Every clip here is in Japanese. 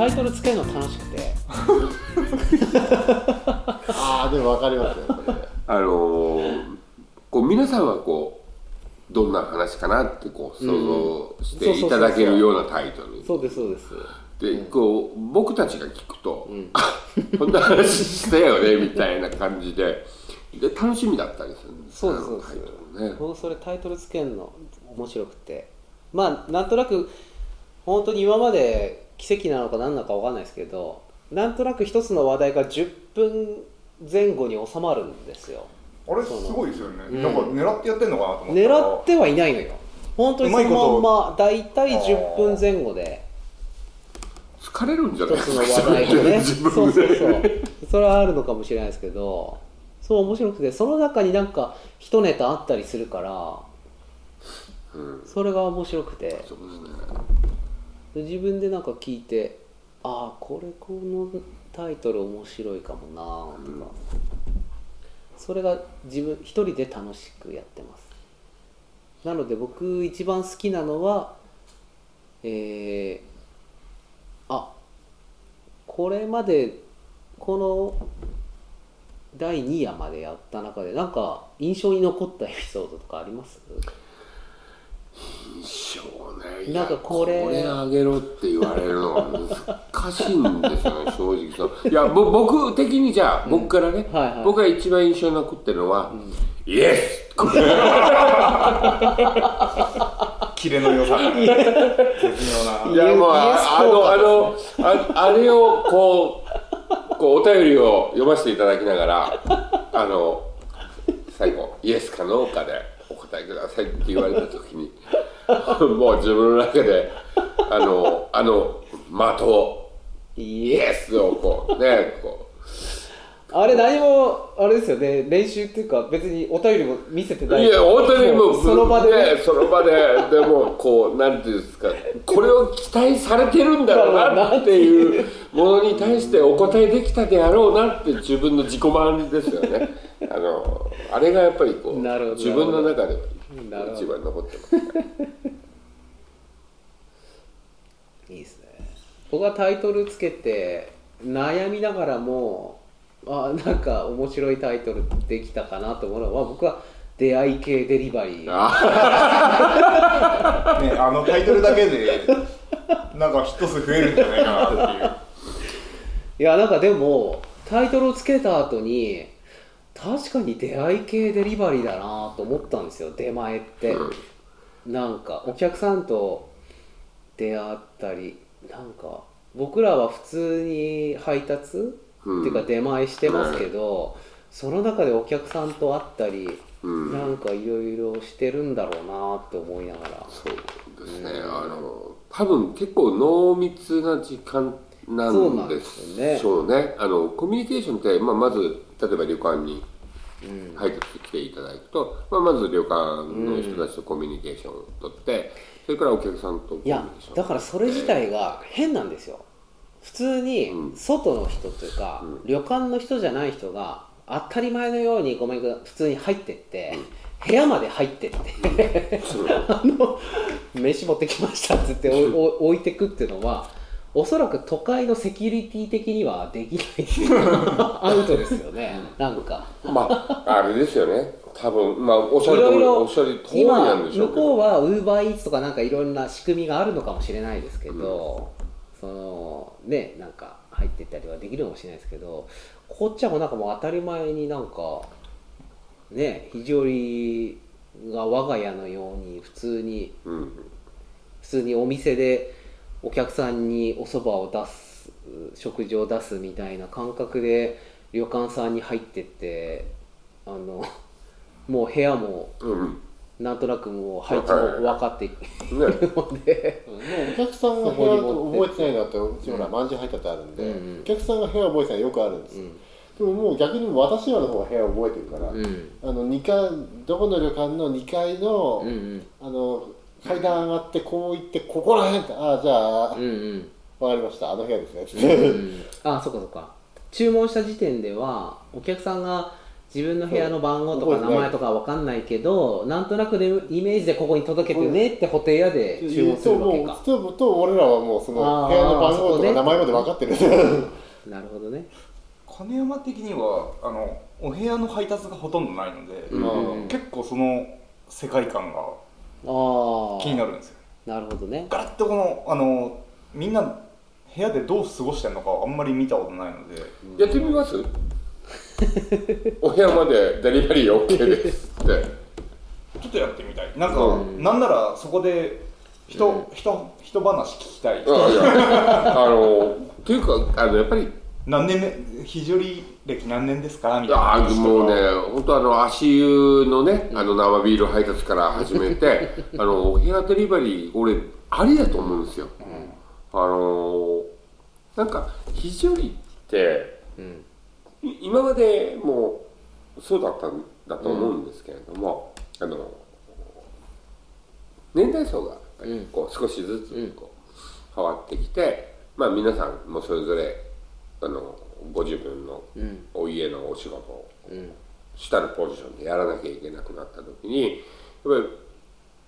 タイトルつけるの楽しくて。ああでも分かりますねそれあのーこう皆さんはこうどんな話かなってこう想像していただけるようなタイトル。そうですそうです。でこう僕たちが聞くと、あこんな話したよねみたいな感じで。で楽しみだったりするんですそうですそうです。あのタイトルね。それタイトルつけるの面白くて。まあなんとなく本当に今まで奇跡なのか何なのか分かんないですけどなんとなく一つの話題が10分前後に収まるんですよ。あれすごいですよね、うん。なんか狙ってやってんのかなと思ったら。狙ってはいないのよ。本当にそのまんうま大体10分前後で。疲れるんじゃない？一つの話題がね。自そうそうそう。それはあるのかもしれないですけど。そう面白くてその中になんか一ネタあったりするからうん。それが面白くて。そうですね自分でなんか聞いてああこれこのタイトル面白いかもなとか、それが自分一人で楽しくやってます。なので僕一番好きなのはえー、あこれまでこの第2夜までやった中でなんか印象に残ったエピソードとかあります？印象？ね。いなんかこれ。これあげろって言われるのは難しいんですよね正直そう。いやぼ僕的にじゃあ、僕からね、はいはい。僕が一番印象に残ってるのは、イエスこれキレの良さ。絶妙ないやもうあのあのああれをこうこうお便りを読ませていただきながらあの最後「イエスかノーかでお答えください」って言われた時に もう自分の中であのあの的を。イエスをこうねこあれ何もあれですよね。練習っていうか別にお便りも見せてない。ういや本当にもうその場でね。ねその場で。でもこうなんていうんですか。これを期待されてるんだろうなっていうものに対してお答えできたであろうなって自分の自己満ですよね。あのあれがやっぱりこう自分の中で一番残ってますいいですね僕はタイトルつけて悩みながらもあなんか面白いタイトルできたかなと思うのは僕は出会い系デリバリー。あねあのタイトルだけでなんかヒット数増えるんじゃないかなっていう。いやなんかでもタイトルをつけた後に確かに出会い系デリバリーだなと思ったんですよ出前って、なんかお客さんと出会ったりなんか僕らは普通に配達、うん。っていうか出前してますけど、その中でお客さんと会ったり、うん。なんかいろいろしてるんだろうなって思いながら。そうですね。あの多分結構濃密な時間なんでしょうね。あのコミュニケーションって、まあ、まず例えば旅館に配達来ていただくと、まあ、まず旅館の人たちとコミュニケーションを取って、それからお客さんといやだからそれ自体が変なんですよ。普通にうん。外の人というか、旅館の人じゃない人が当たり前のようにごめん普通に入ってって、部屋まで入ってって、あの飯持ってきましたっつって置いてくっていうのはおそらく都会のセキュリティ的にはできない。アウトですよね。なんか。まああれですよね。多分まあおっしゃる通りおっしゃる通りなんでしょうけど。向こうはウーバーイーツとかなんかいろんな仕組みがあるのかもしれないですけど、そのねなんか入ってったりはできるかもしれないですけどこっちはもうなんかもう当たり前になんかね肘折が我が家のように普通にうん。普通にお店でお客さんにお蕎麦を出す食事を出すみたいな感覚で旅館さんに入ってってあの もう部屋もうん。なんとなくもう配置も分かっていくね。ので、もうお客さんが部屋覚えてないのってうちほらまん。じゅう入ったってあるんで、う。んうん。お客さんが部屋覚えてないのよくあるんです。よ、でももう逆に私らの方が部屋覚えてるから、うん。あの2階どこの旅館の2階の,、うんうん。あの階段上がってこう行ってここら辺ってああじゃあ、うんうん。わかりました。あの部屋ですね。うてん。あそっかそっか。注文した時点ではお客さんが自分の部屋の番号とか名前とかわかんないけどなんとなくでイメージでここに届けてねってホテル屋で注文するわけか。そうもうと俺らはもうその部屋の番号とか名前まで分かってる。なるほどね。金山的にはあのお部屋の配達がほとんどないので、うん結構その世界観がああ気になるんですよ。なるほどね。ガラッとこのあのみんな部屋でどう過ごしてるのかあんまり見たことないので。やってみます？お部屋までデリバリー OK ですって。ちょっとやってみたい。なんか、うん。なんならそこで人、うん。人人話聞きたい。あいやあのっていうかあのやっぱり何年目？非常に歴何年ですか？みたいな。あもうね本当あの足湯のねあの生ビール配達から始めて あのお部屋デリバリー俺ありだと思うんですよ、あのなんか非常にってうん。い今までもそうだったんだと思うんですけれども、あの年代層がこう少しずつこう変わってきて、まあ皆さんもそれぞれあのご自分のうん。お家のお仕事をうん。主たるポジションでやらなきゃいけなくなった時にやっぱり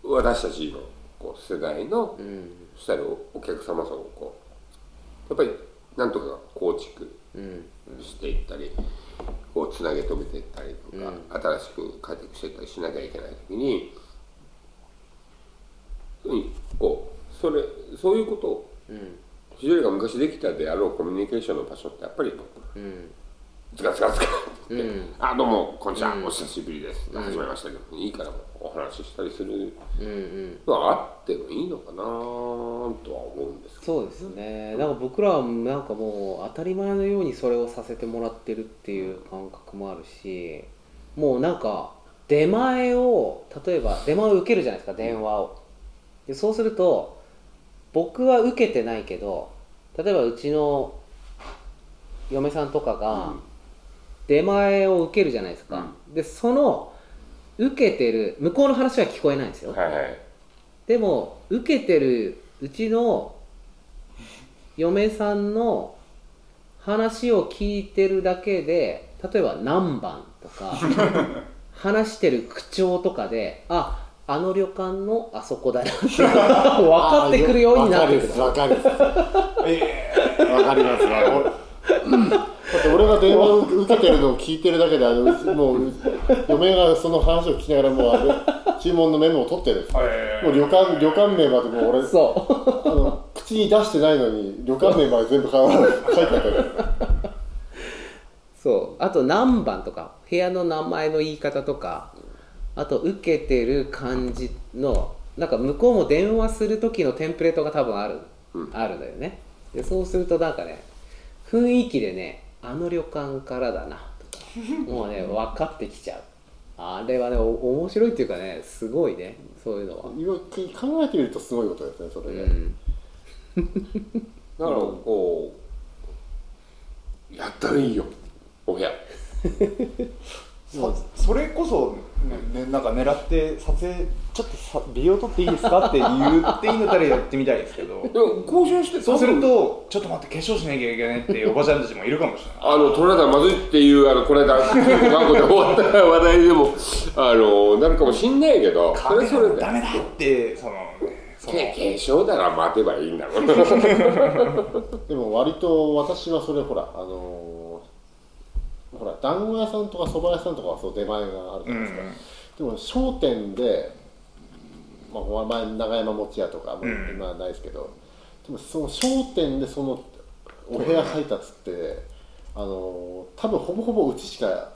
私たちのこう世代のうん。主たるお客様層をこうやっぱりなんとか構築うん。していったりこうつなげ止めていったりとか、新しく開拓していったりしなきゃいけない時に、うん、こうそれそういうことをうん非常にが昔できたであろうコミュニケーションの場所ってやっぱりうん。ズカズカズカって言って、うん。あどうもこんにちは、うん。お久しぶりです、始めましたけどいいからもお話ししたりするうんうん。のはあってもいいのかなとは思うんですけど。そうですね。なんか僕らはなんかもう当たり前のようにそれをさせてもらってるっていう感覚もあるしもうなんか出前を例えば出前を受けるじゃないですか電話を。でそうすると僕は受けてないけど例えばうちの嫁さんとかが出前を受けるじゃないですか、でその受けてる向こうの話は聞こえないんですよ、はいはい。でも受けてるうちの嫁さんの話を聞いてるだけで例えば何番とか 話してる口調とかでああの旅館のあそこだなっ分 かってくるようになってくる。分かる分かるえ分かります。だって俺が電話を受けてるのを聞いてるだけであのもう嫁がその話を聞きながらもうあれ注文のメモを取ってる。もう旅館旅館名までもう俺そうあの口に出してないのに旅館名まで全部書いてあったよ。そう。あと何番とか部屋の名前の言い方とかあと受けてる感じのなんか向こうも電話する時のテンプレートが多分ある、あるんだよね。でそうするとなんかね雰囲気でねあの旅館からだな。とかもうね 分かってきちゃう。あれはねお面白いっていうかねすごいねそういうのは。今考えてみるとすごいことですねそれね、うん。だからこうやったらいいよお部屋 そそれこそ、ねね、なんか狙って撮影ちょっとさ美容撮っていいですか？って言っていいのたらやってみたいですけど。でも交渉してそうするとちょっと待って化粧しなきゃいけないっていう おばちゃんたちもいるかもしれない。あの取られたらまずいっていうあのこの間マンゴで終わった話題でもあのなるかもしんないけどそれそれで。ダメだってその化粧なら待てばいいんだろう。でも割と私はそれほらあのーほら団子屋さんとか蕎麦屋さんとかはそう出前があるじゃないですか、でも商店で、まあ、前長山餅屋とかもううん今はないですけど、でもその商店でそのお部屋配達って、あのー多分ほぼほぼうちしか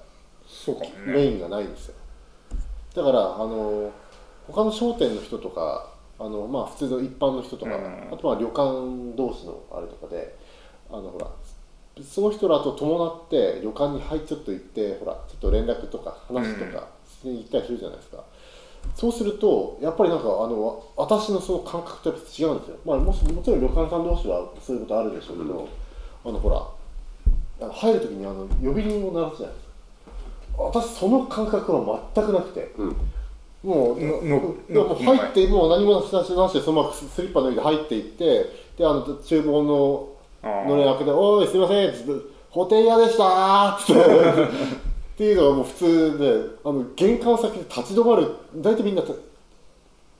そうかメインがないんですよ。だからあの他の商店の人とかあの、まあ、普通の一般の人とか、うん。あとは旅館同士のあれとかであのほらその人らと伴って旅館に入っちょっと行ってほらちょっと連絡とか話とかしに行ったりするじゃないですか、そうするとやっぱりなんかあの私のその感覚とやっぱ違うんですよ、まあ、もしもちろん旅館さん同士はそういうことあるでしょうけど、あのほらあの入る時にあの呼び鈴を鳴らすじゃないですか。私その感覚は全くなくて、うん。もうののでも入ってもう何もしなしなしでそのままスリッパ脱いで入っていってであの厨房ののれん開けて「おいすいません」っつって「ホテル屋でした」っつって。っていうのはもう普通であの玄関先で立ち止まる大体みんなた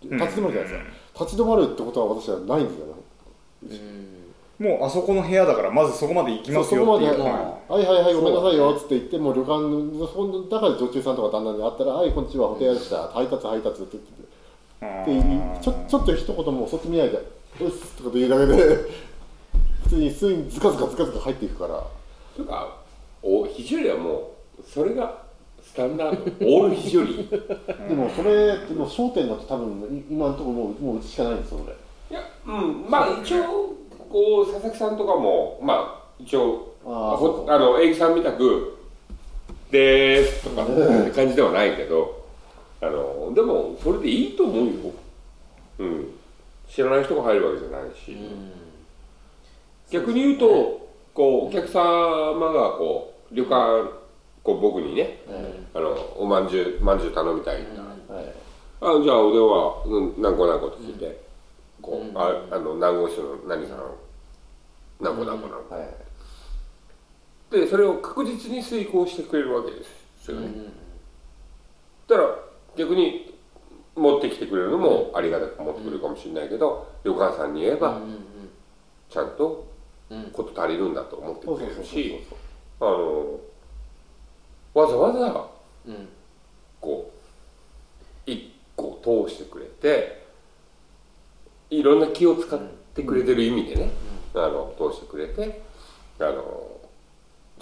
立ち止まるじゃないですか、立ち止まるってことは私はないんですよねうん。もうあそこの部屋だからまずそこまで行きますよっていう。ははいはいはいごめんなさいよっつって言ってもう旅館のそこの中で女中さんとか旦那に会ったら「はいこんにちはホテルでした。配達配達」って言ってちょちょっと一言もそっち見ないで「うっす」とか言うだけで普通に普通にズカズカズカズカ入っていくから。とかお肘折りはもうそれがスタンダード。オール肘折り。でもそれでも焦点だと多分い今のところもうもううちしかないんですよ俺。いやうんまあ一応こう佐々木さんとかもまあ一応ああの英樹さんみたく「でーす」とか って感じではないけどあのでもそれでいいと思うよ、うん、知らない人が入るわけじゃないし、逆に言うとこうお客様がこう旅館こう僕にねあのおまんじゅうまんじゅう頼みたいんだ、はい。あじゃあお電話うん何個何個って聞いて、こう、ああの何号室の何さん。何個何個何個、はい。でそれを確実に遂行してくれるわけですよね、だから逆に持ってきてくれるのもありがたく持ってくれるかもしれないけど、旅館さんに言えばちゃんとうんこと足りるんだと思ってくれるしあのわざわざうん。こう一個通してくれていろんな気を使ってくれてる意味でね、あの通してくれてあの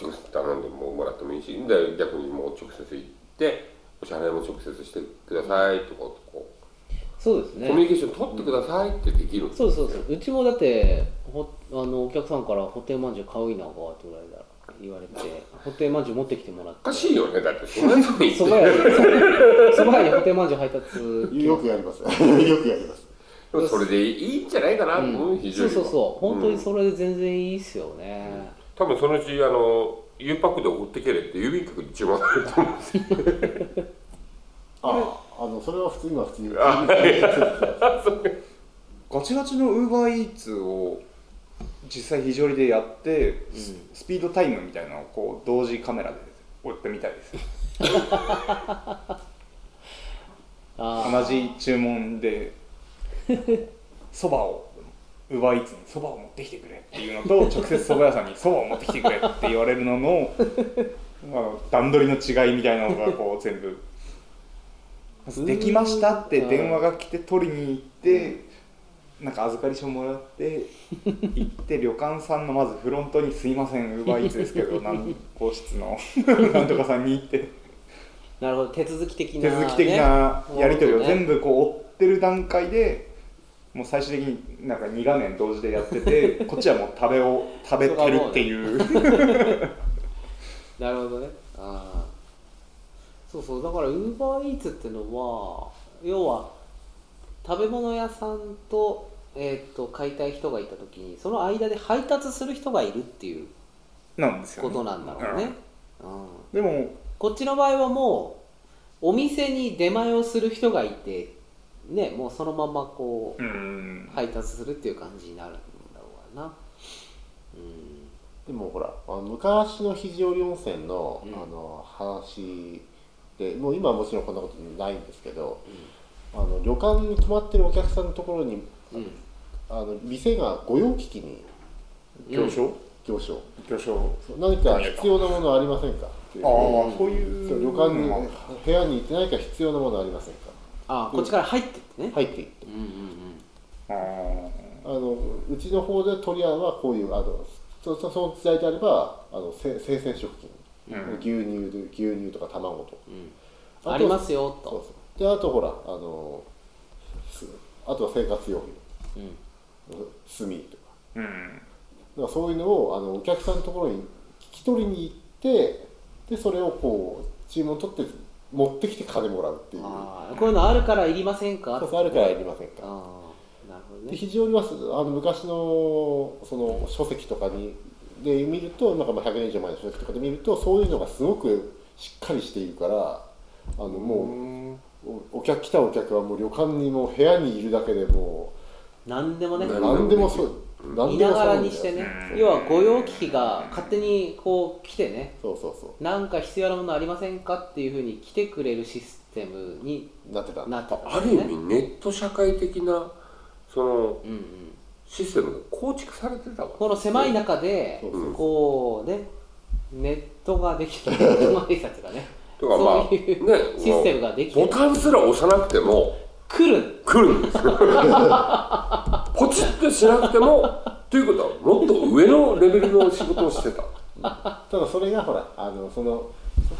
直接頼んでももらってもいいしで逆にもう直接行ってお支払いも直接してくださいとかこそうですね。うコミュニケーション取ってくださいってできるそうそうそう。うちもだってほあのお客さんから「ホテルまんじゅう買ういなが」って言われた言われてホテルまんじゅう持ってきてもらって。おかしいよね。だってそんな人にそば屋にそば屋にホテルまんじゅう配達よくやりますよ。くやります。でもそれでいいんじゃないかなと思う、非常に。そうそうそう。本当にうんそれで全然いいっすよね、多分そのうちあの U パックで送ってけれって郵便局に注文されると思うんですよ。ああのそれは普通今普通に。ガチガチのウーバーイーツを実際非常にでやって、ススピードタイムみたいなのをこう同時カメラで追ってみたいです。同じ注文でそばをウーバーイーツにそばを持ってきてくれっていうのと直接そば屋さんにそばを持ってきてくれって言われるのの、まあ、段取りの違いみたいなのがこう全部できましたって電話が来て取りに行ってなんか預かり書もらって 行って旅館さんのまずフロントに「すいませんウーバーイーツですけど何号室の なんとかさんに行って。なるほど。手続き的な、手続き的なやり取りを全部部こう追ってる段階でもう最終的になんか2画面同時でやってて こっちはもう食べを食べてるっていう。なるほどね。ああそうそう。だからウーバーイーツってのは要は食べ物屋さんと,、えー、と買いたい人がいた時にその間で配達する人がいるっていうなんですよ、ね、ことなんだろうね、うん、でもこっちの場合はもうお店に出前をする人がいてねもうそのままこううん。配達するっていう感じになるんだろうな。うん。でもほら昔の肘折温泉の,、うん。あの話でもう今はもちろんこんなことないんですけど、あの旅館に泊まってるお客さんのところにうん。あの店が御用聞きに行商？行商。行商。何か必要なものありませんか？っていう。ああそういう。そう旅館にまあ部屋に行って何か必要なものありませんか？あこっちから入ってってね、入っていって。うんうんうん。ああのうちの方で取り合うはこういうあのそそその時代であればあの生生鮮食品、うん牛乳で牛乳とか卵と。かうん。ありますよそうとそう。であとほらあのすあとは生活用うん。品炭とか。ーうん。だからそういうのをあのお客さんのところに聞き取りに行ってでそれをこう注文取って持ってきて金もらうっていう。こういうのあるからいりませんか？そうあるからいりませんか。なるほどでね非常にあの昔のその書籍とかにで見るとなんかまあ100年以上前の書籍とかで見るとそういうのがすごくしっかりしているからあのもうおお客来たお客はもう旅館にもう部屋にいるだけでも何でもね。う何何でもそうい何でもながら頼んでにしてね。うん。要は御用機器が勝手にこう来てね。そうそうそなんか必要なものありませんかっていうふうに来てくれるシステムにうなってた。なってた。ある意味ネット社会的なそのうんうんシステムが構築されてたわこの狭い中でこうねネットができる ネットの挨拶がね。とかまあそういうね システムができてボタンすら押さなくても。来る。来るんですよ。ポチッとしなくてもということはもっと上のレベルの仕事をしてた。ただそれがほらあのその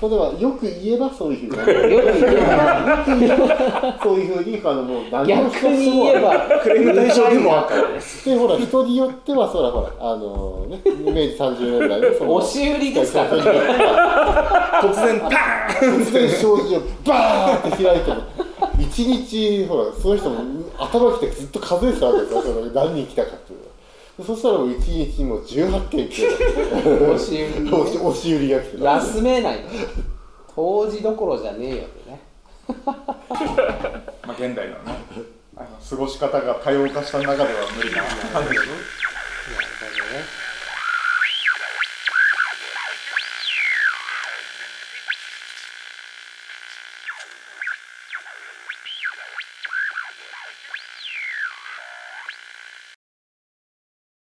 そこではよく言えばそういうふうに。よく言えば。そういうふうにあのもう何も逆に言えば。クレーム対象でもあったるでほら人によってはそらほらあのね明治30年代のその押し売りですからね突然パーン突然障子をバーって開いても一日ほらその人も頭きてずっと数えてたわけですよ。何人来たかってそしたらもう一日にもう18件来て押し売り押し押し売りが来てた。休めない当時どころじゃねえよってね。まあ現代のねあの過ごし方が多様化した中では無理な感じ